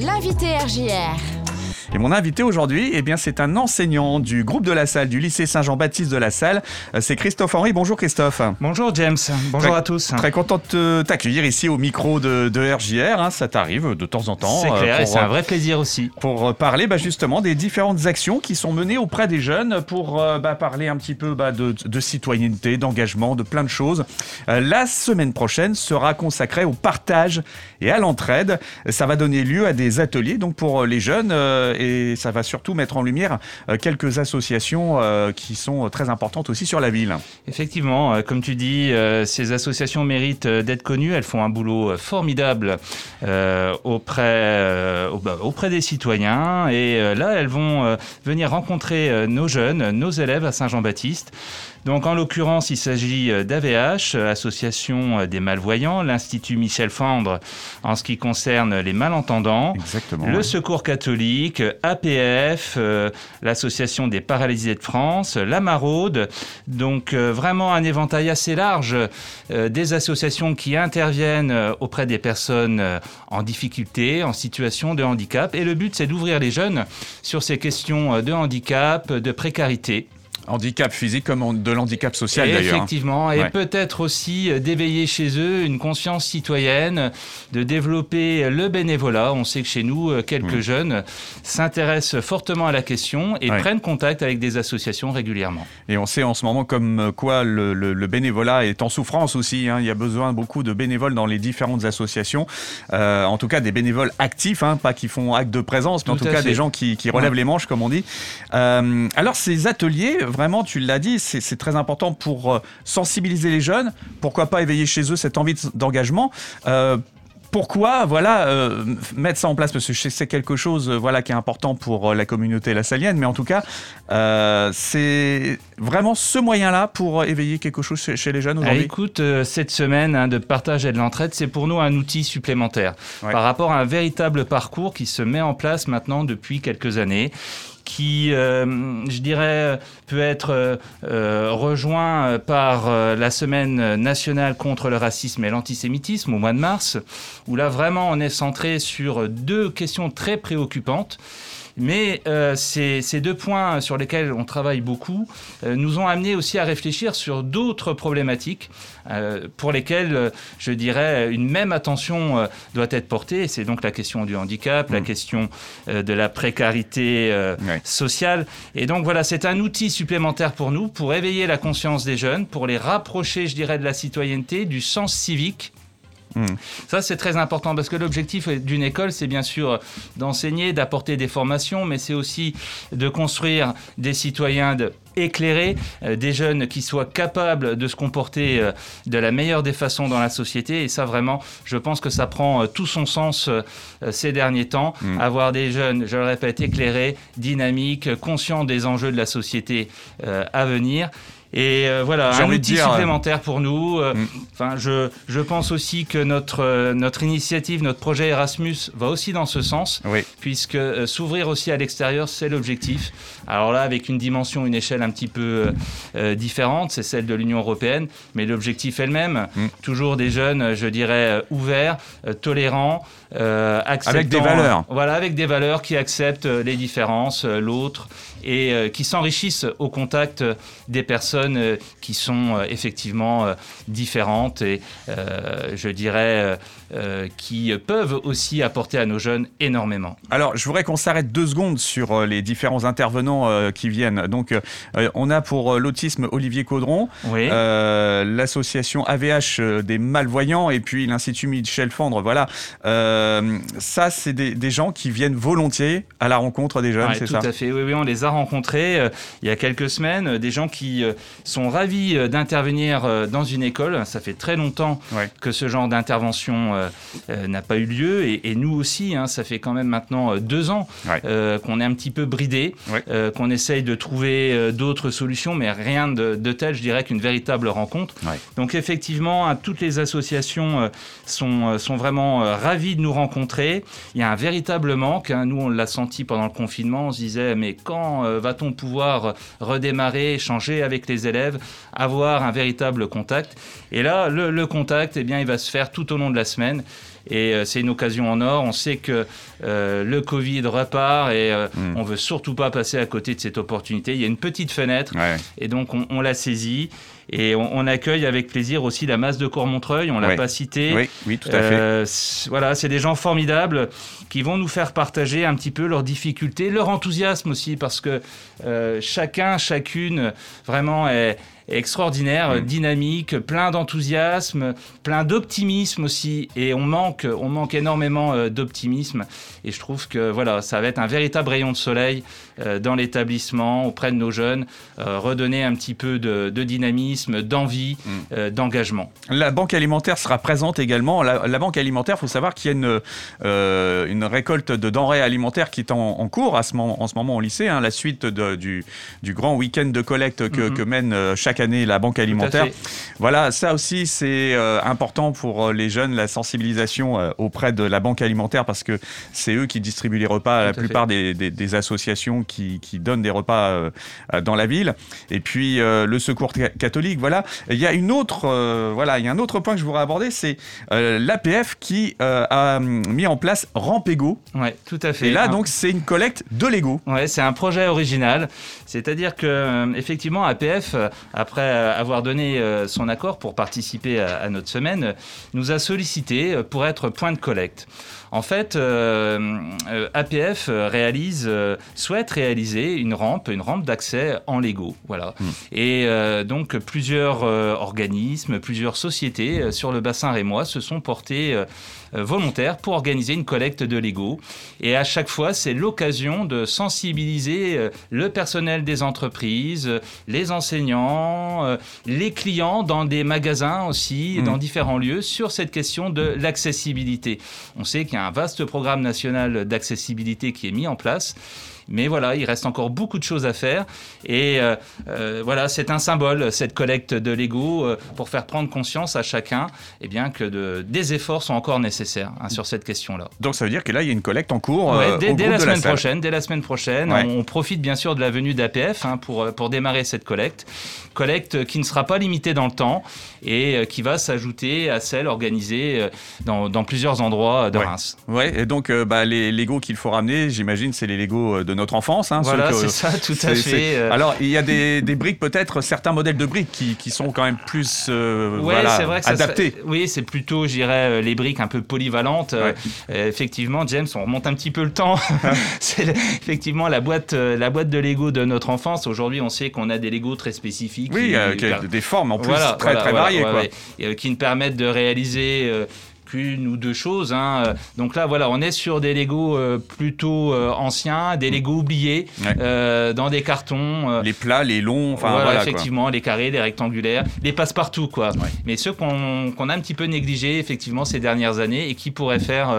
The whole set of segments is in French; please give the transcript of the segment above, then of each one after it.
L'invité RJR. Et mon invité aujourd'hui, eh bien, c'est un enseignant du groupe de la salle du lycée Saint-Jean-Baptiste de la salle. Euh, C'est Christophe Henry. Bonjour Christophe. Bonjour James, bonjour Très- à tous. Très content de t'accueillir ici au micro de, de RJR. hein. Ça t'arrive de temps en temps. C'est euh, clair c'est un vrai plaisir aussi. pour parler bah, justement des différentes actions qui sont menées auprès des jeunes pour euh, bah, parler un petit peu bah, de, de citoyenneté, d'engagement, de plein de choses. Euh, la semaine prochaine sera consacrée au partage et à l'entraide. Ça va donner lieu à des ateliers donc pour les jeunes euh, et ça va surtout mettre en lumière euh, quelques associations euh, qui sont très importantes aussi sur la ville. Effectivement, euh, comme tu dis, euh, ces associations méritent euh, d'être connues. Elles font un boulot euh, formidable euh, auprès, euh, au- bah, auprès des citoyens. Et euh, là, elles vont euh, venir rencontrer euh, nos jeunes, nos élèves à Saint-Jean-Baptiste. Donc, en l'occurrence, il s'agit euh, d'AVH, euh, Association euh, des malvoyants, l'Institut Michel Fandre en ce qui concerne les malentendants. Exactement. Le Secours catholique, APF, euh, l'Association des paralysés de France, la Maraude. Donc euh, vraiment un éventail assez large euh, des associations qui interviennent auprès des personnes en difficulté, en situation de handicap. Et le but, c'est d'ouvrir les jeunes sur ces questions de handicap, de précarité. Handicap physique comme de l'handicap social d'ailleurs. hein. Effectivement, et Ouais. peut-être aussi euh, d'éveiller chez eux une conscience citoyenne, de développer le bénévolat. On sait que chez nous, euh, quelques Mm. jeunes s'intéressent fortement à la question et Ouais. prennent contact avec des associations régulièrement. Et on sait en ce moment comme quoi le, le- le bénévolat est en souffrance aussi. hein. Il y a besoin beaucoup de bénévoles dans les différentes associations. Euh, en tout cas, des bénévoles actifs, hein, pas qui font acte de présence, mais en Tout cas fait. des gens qui, qui relèvent Ouais. les manches, comme on dit. Euh, alors, ces ateliers, vraiment, tu l'as dit, c'est très important pour euh, sensibiliser les jeunes. Pourquoi pas éveiller chez eux cette envie de- d'engagement euh, pourquoi voilà euh, mettre ça en place parce que c'est quelque chose euh, voilà qui est important pour euh, la communauté lassalienne mais en tout cas c'est vraiment ce moyen-là pour euh, éveiller quelque chose chez, chez les jeunes Ah, aujourd'hui. écoute, euh, cette semaine hein, de partage et de l'entraide, c'est pour nous un outil supplémentaire Ouais. par rapport à un véritable parcours qui se met en place maintenant depuis quelques années qui, euh, je dirais, peut être euh, euh, rejoint par euh, la semaine nationale contre le racisme et l'antisémitisme au mois de mars, où là vraiment on est centré sur deux questions très préoccupantes. Mais euh, ces, ces deux points sur lesquels on travaille beaucoup euh, nous ont amené aussi à réfléchir sur d'autres problématiques euh, pour lesquelles, je dirais, une même attention doit être portée. C'est donc la question du handicap, la Mm. question de la précarité Ouais. sociale. Et donc voilà, c'est un outil supplémentaire pour nous, pour éveiller la conscience des jeunes, pour les rapprocher, je dirais, de la citoyenneté, du sens civique. Mm. Ça, c'est très important parce que l'objectif d'une école, c'est bien sûr d'enseigner, d'apporter des formations, mais c'est aussi de construire des citoyens de- éclairés, euh, des jeunes qui soient capables de se comporter euh, de la meilleure des façons dans la société. Et ça, vraiment, je pense que ça prend euh, tout son sens euh, ces derniers temps. Mm. Avoir des jeunes, je le répète, éclairés, dynamiques, conscients des enjeux de la société à venir. Et euh, voilà, un outil dire, euh, supplémentaire pour nous. Euh, Mm. Enfin, je, je pense aussi que notre, euh, notre initiative, notre projet Erasmus va aussi dans ce sens, Oui. puisque s'ouvrir aussi à l'extérieur, c'est l'objectif. Alors là, avec une dimension, une échelle un petit peu différente, c'est celle de l'Union européenne, mais l'objectif est le même. Mm. Toujours des jeunes, je dirais, ouverts, tolérants, euh, acceptant, des valeurs. Voilà, avec des valeurs qui acceptent les différences, l'autre, et qui s'enrichissent au contact des personnes euh, qui sont euh, effectivement euh, différentes et je dirais qui peuvent aussi apporter à nos jeunes énormément. Alors, je voudrais qu'on s'arrête deux secondes sur les différents intervenants qui viennent. Donc, on a pour l'autisme Olivier Caudron, Oui. euh, l'association AVH des malvoyants et puis l'Institut Michel Fandre. Voilà. Euh, ça, c'est des, des gens qui viennent volontiers à la rencontre des jeunes, Ouais, c'est tout ça? à fait. Oui, oui, on les a rencontrés euh, il y a quelques semaines, des gens qui sont ravis euh, d'intervenir euh, dans une école. Ça fait très longtemps Ouais. que ce genre d'intervention euh, n'a pas eu lieu, et, et nous aussi, hein, ça fait quand même maintenant deux ans Ouais. qu'on est un petit peu bridé, Ouais. qu'on essaye de trouver d'autres solutions, mais rien de, de tel, je dirais, qu'une véritable rencontre. Donc effectivement, hein, toutes les associations sont, sont vraiment ravies de nous rencontrer. Il y a un véritable manque. hein. Nous, on l'a senti pendant le confinement. On se disait, mais quand va-t-on pouvoir redémarrer, échanger avec les élèves, avoir un véritable contact Et là, le, le contact, eh bien, il va se faire tout au long de la semaine. Et euh, c'est une occasion en or. On sait que euh, le Covid repart et mm. on veut surtout pas passer à côté de cette opportunité. Il y a une petite fenêtre et donc on, on l'a saisie. Et on, accueille avec plaisir aussi la masse de Courmontreuil, on l'a pas cité. Oui, oui, tout à fait. Euh, voilà, c'est des gens formidables qui vont nous faire partager un petit peu leurs difficultés, leur enthousiasme aussi, parce que euh, chacun, chacune, vraiment est extraordinaire, mm. dynamique, plein d'enthousiasme, plein d'optimisme aussi. Et on manque, on manque énormément euh, d'optimisme. Et je trouve que voilà, ça va être un véritable rayon de soleil dans l'établissement, auprès de nos jeunes, redonner un petit peu de, dynamisme, d'envie, mm. d'engagement. La banque alimentaire sera présente également. La, banque alimentaire, il faut savoir qu'il y a une, une récolte de denrées alimentaires qui est en, cours à ce moment, en ce moment au lycée, hein, la suite du, du grand week-end de collecte que, mm-hmm. que mène chaque année la banque alimentaire. Voilà, ça aussi c'est euh, important pour euh, les jeunes, la sensibilisation euh, auprès de la banque alimentaire parce que c'est eux qui distribuent les repas à la plupart des, associations qui, donnent des repas dans la ville. Et puis le secours catholique, voilà. Il y a une autre, voilà, il y a un autre point que je voudrais aborder, c'est l'APF qui a mis en place Rampego. Ouais, tout à fait. Et là, donc, c'est une collecte de Lego. Ouais, c'est un projet original. C'est-à-dire que, effectivement, APF après avoir donné euh, son accord pour participer à, notre semaine, nous a sollicité euh, pour être point de collecte. En fait, euh, APF réalise, souhaite réaliser une rampe, une rampe d'accès en Lego, voilà. Hmm. Et donc plusieurs organismes, plusieurs sociétés sur le bassin rémois se sont portés euh, volontaires pour organiser une collecte de Lego. Et à chaque fois, c'est l'occasion de sensibiliser euh, le personnel des entreprises, euh, les enseignants, les clients dans des magasins aussi, mmh. dans différents lieux, sur cette question de l'accessibilité. On sait qu'il y a un vaste programme national d'accessibilité qui est mis en place. Mais voilà, il reste encore beaucoup de choses à faire. Et euh, euh, voilà, c'est un symbole, cette collecte de Lego, euh, pour faire prendre conscience à chacun eh bien, que de, des efforts sont encore nécessaires hein, sur cette question-là. Donc ça veut dire que là, il y a une collecte en cours dès, la semaine prochaine. Dès la semaine prochaine, on, profite bien sûr de la venue d'APF hein, pour, pour démarrer cette collecte. Collecte qui ne sera pas limitée dans le temps et qui va s'ajouter à celle organisée dans, dans plusieurs endroits de Reims. Ouais, et donc bah, les Lego qu'il faut ramener, j'imagine, c'est les Lego de notre enfance. Hein, voilà, c'est ça, tout à fait. Euh. Alors, il y a des, briques, peut-être, certains modèles de briques qui, qui sont quand même plus euh, vrai adaptés. oui, c'est plutôt, je dirais, euh, les briques un peu polyvalentes. effectivement, James, on remonte un petit peu le temps. c'est effectivement la boîte, la boîte de Lego de notre enfance. Aujourd'hui, on sait qu'on a des Lego très spécifiques. Oui, qui, des formes en plus très, très variées. Quoi. qui nous permettent de réaliser qu'une ou deux choses. Hein. Donc là, voilà, on est sur des Lego euh, plutôt euh, anciens, des Lego oubliés, euh, dans des cartons. les plats, les longs, enfin voilà, effectivement, les carrés, les rectangulaires, les passe-partout, quoi. Mais ceux qu'on a un petit peu négligés, effectivement, ces dernières années et qui pourraient faire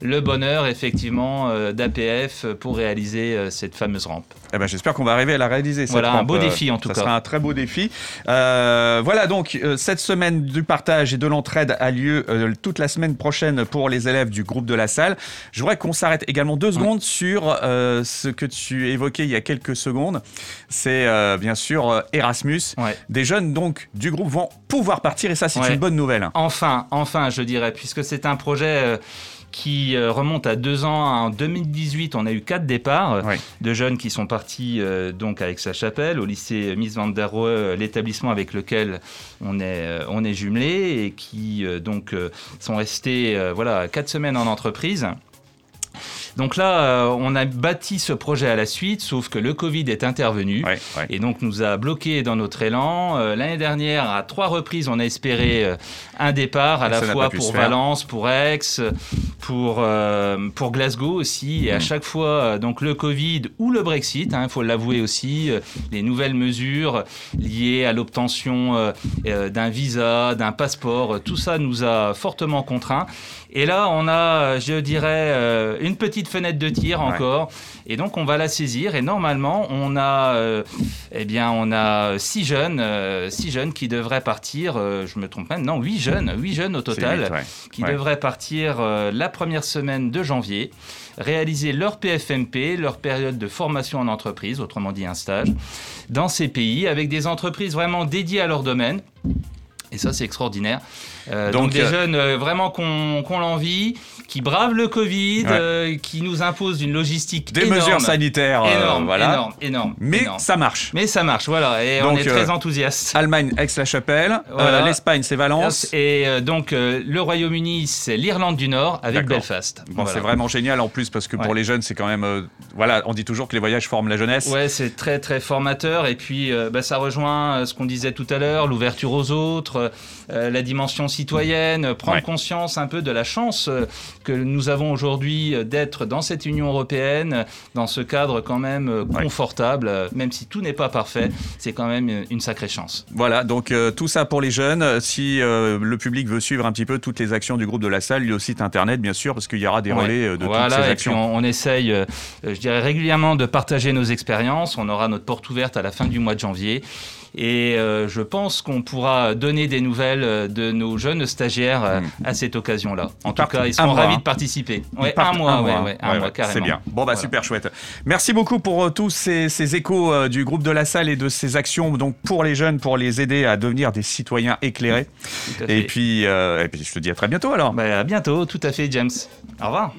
le bonheur, effectivement, d'APF pour réaliser cette fameuse rampe. Eh ben, J'espère qu'on va arriver à la réaliser. Cette voilà, un beau défi en tout cas. Ça sera un très beau défi. voilà, donc cette semaine du partage et de l'entraide a lieu toute la semaine prochaine pour les élèves du groupe de la salle. Je voudrais qu'on s'arrête également deux secondes sur euh, ce que tu évoquais il y a quelques secondes. C'est euh, bien sûr euh, Erasmus. Des jeunes donc du groupe vont pouvoir partir et ça c'est une bonne nouvelle. Enfin, enfin je dirais, puisque c'est un projet qui euh, remonte à deux ans. En 2018, on a eu quatre départs euh, de jeunes qui sont partis euh, donc avec sa chapelle au lycée Miss van der Rohe, l'établissement avec lequel on est, on est jumelé et qui donc sont restés voilà quatre semaines en entreprise. Donc là, on a bâti ce projet à la suite, sauf que le Covid est intervenu et donc nous a bloqué dans notre élan. L'année dernière, à trois reprises, on a espéré un départ, à la fois pour Valence, pour Aix, pour, pour Glasgow aussi. Et à mm. chaque fois, donc le Covid ou le Brexit, il hein, faut l'avouer aussi, les nouvelles mesures liées à l'obtention d'un visa, d'un passeport, tout ça nous a fortement contraints. Et là, on a, je dirais, euh, une petite fenêtre de tir encore. Et donc, on va la saisir. Et normalement, on a, euh, eh bien, on a six jeunes, euh, six jeunes qui devraient partir. je me trompe. Non, huit jeunes, huit jeunes au total, qui devraient partir la première semaine de janvier, réaliser leur PFMP, leur période de formation en entreprise, autrement dit un stage, dans ces pays, avec des entreprises vraiment dédiées à leur domaine Et ça, c'est extraordinaire. Euh, donc, des jeunes vraiment qu'on qu l'envie, qui bravent le Covid, qui nous imposent une logistique Des mesures sanitaires. Énorme, voilà. énorme, énorme. Mais ça marche. Mais ça marche, voilà. Et on est très enthousiastes. Allemagne, Aix-la-Chapelle. L'Espagne, c'est Valence. Et donc, le Royaume-Uni, c'est l'Irlande du Nord avec Belfast. Bon, c'est vraiment génial en plus parce que pour les jeunes, c'est quand même. voilà, on dit toujours que les voyages forment la jeunesse. Ouais, c'est très, très formateur. Et puis, bah, ça rejoint ce qu'on disait tout à l'heure, l'ouverture aux autres, euh, la dimension citoyenne, prendre conscience un peu de la chance euh, que nous avons aujourd'hui d'être dans cette Union européenne, dans ce cadre quand même euh, confortable, même si tout n'est pas parfait, c'est quand même une sacrée chance. Voilà, donc tout ça pour les jeunes. Si le public veut suivre un petit peu toutes les actions du groupe de la salle, le site internet bien sûr, parce qu'il y aura des relais de toutes ces actions. on, on, essaye, je dirais régulièrement de partager nos expériences. On aura notre porte ouverte à la fin du mois de janvier. Et euh, je pense qu'on pourra donner des nouvelles euh, de nos jeunes stagiaires euh, hmm. à cette occasion-là. En tout cas, ils seront ravis de participer. Ouais, un mois, un mois, ouais, un mois carrément. C'est bien. Bon, bah super chouette. Merci beaucoup pour tous ces, ces échos du groupe de la salle et de ces actions donc pour les jeunes, pour les aider à devenir des citoyens éclairés. Et puis, et puis, je te dis à très bientôt alors. Bah, à bientôt, tout à fait, James. Au revoir.